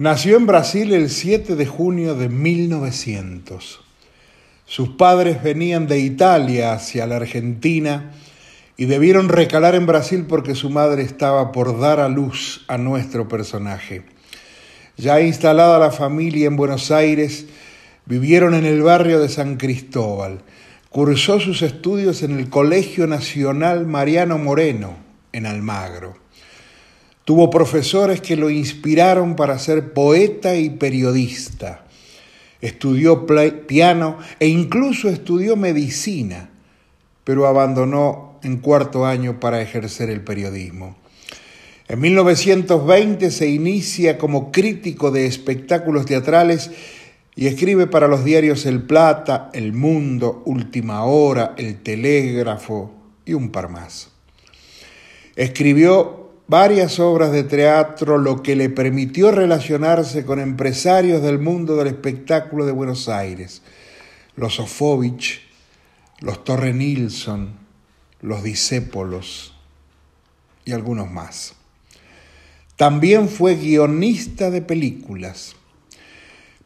Nació en Brasil el 7 de junio de 1900. Sus padres venían de Italia hacia la Argentina y debieron recalar en Brasil porque su madre estaba por dar a luz a nuestro personaje. Ya instalada la familia en Buenos Aires, vivieron en el barrio de San Cristóbal. Cursó sus estudios en el Colegio Nacional Mariano Moreno, en Almagro. Tuvo profesores que lo inspiraron para ser poeta y periodista. Estudió piano e incluso estudió medicina, pero abandonó en cuarto año para ejercer el periodismo. En 1920 se inicia como crítico de espectáculos teatrales y escribe para los diarios El Plata, El Mundo, Última Hora, El Telégrafo y un par más. Escribió varias obras de teatro, lo que le permitió relacionarse con empresarios del mundo del espectáculo de Buenos Aires, los Sofovich, los Torre Nilsson, los Discépolos y algunos más. También fue guionista de películas.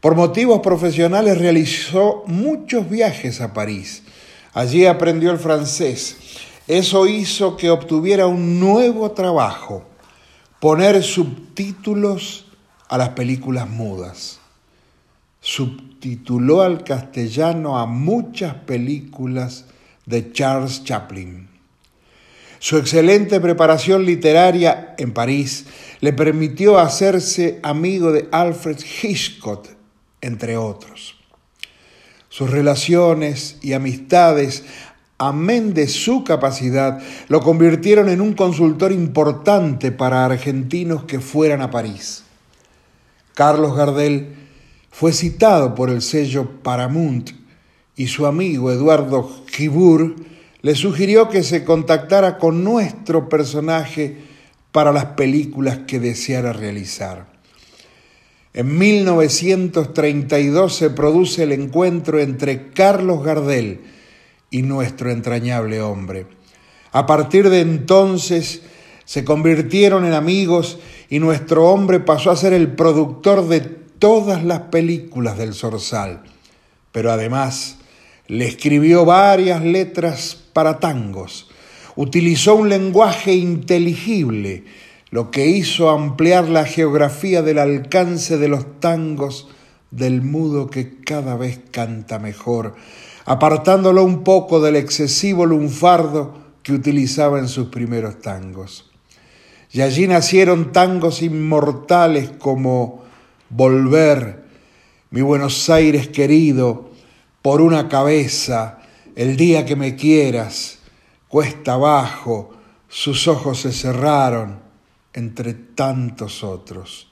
Por motivos profesionales realizó muchos viajes a París. Allí aprendió el francés eso hizo que obtuviera un nuevo trabajo, poner subtítulos a las películas mudas. Subtituló al castellano a muchas películas de Charles Chaplin. Su excelente preparación literaria en París le permitió hacerse amigo de Alfred Hitchcock, entre otros. Sus relaciones y amistades amén de su capacidad, lo convirtieron en un consultor importante para argentinos que fueran a París. Carlos Gardel fue citado por el sello Paramount y su amigo Eduardo Gibur le sugirió que se contactara con nuestro personaje para las películas que deseara realizar. En 1932 se produce el encuentro entre Carlos Gardel y nuestro entrañable hombre. A partir de entonces se convirtieron en amigos y nuestro hombre pasó a ser el productor de todas las películas del Zorzal, pero además le escribió varias letras para tangos, utilizó un lenguaje inteligible, lo que hizo ampliar la geografía del alcance de los tangos del mudo que cada vez canta mejor, apartándolo un poco del excesivo lunfardo que utilizaba en sus primeros tangos. Y allí nacieron tangos inmortales como Volver, mi Buenos Aires querido, por una cabeza, el día que me quieras, cuesta abajo, sus ojos se cerraron, entre tantos otros.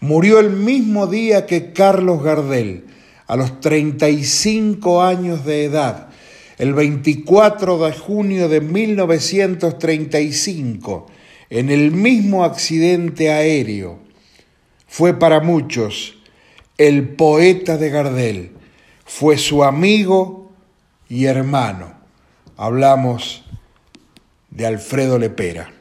Murió el mismo día que Carlos Gardel, a los 35 años de edad, el 24 de junio de 1935, en el mismo accidente aéreo. Fue para muchos el poeta de Gardel, fue su amigo y hermano. Hablamos de Alfredo Lepera.